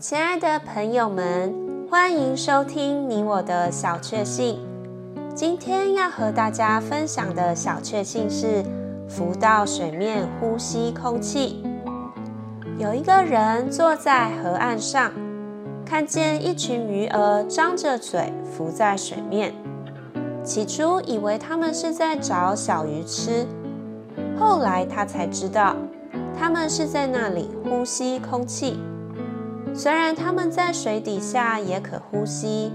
亲爱的朋友们，欢迎收听你我的小确幸。今天要和大家分享的小确幸是浮到水面呼吸空气。有一个人坐在河岸上，看见一群鱼儿张着嘴浮在水面。起初以为他们是在找小鱼吃，后来他才知道，他们是在那里呼吸空气。虽然他们在水底下也可呼吸，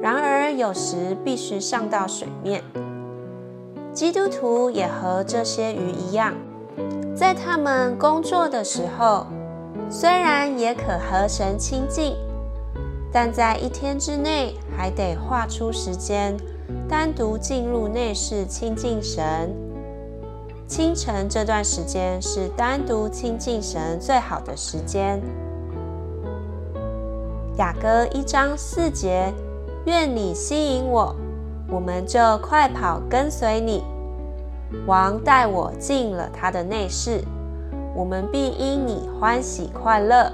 然而有时必须上到水面。基督徒也和这些鱼一样，在他们工作的时候，虽然也可和神亲近，但在一天之内还得划出时间，单独进入内室亲近神。清晨这段时间是单独亲近神最好的时间。雅歌一章四节，愿你吸引我，我们就快跑跟随你。王带我进了他的内室，我们必因你欢喜快乐。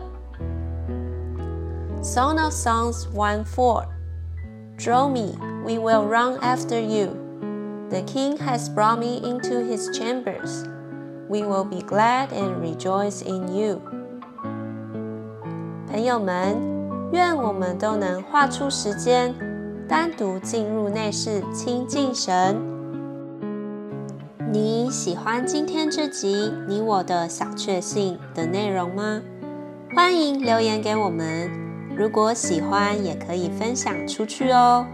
Song of Songs one four，Draw me，we will run after you. The King has brought me into his chambers. We will be glad and rejoice in you. 朋友们，愿我们都能划出时间，单独进入内室亲近神。你喜欢今天这集你我的小确幸的内容吗？欢迎留言给我们。如果喜欢，也可以分享出去哦。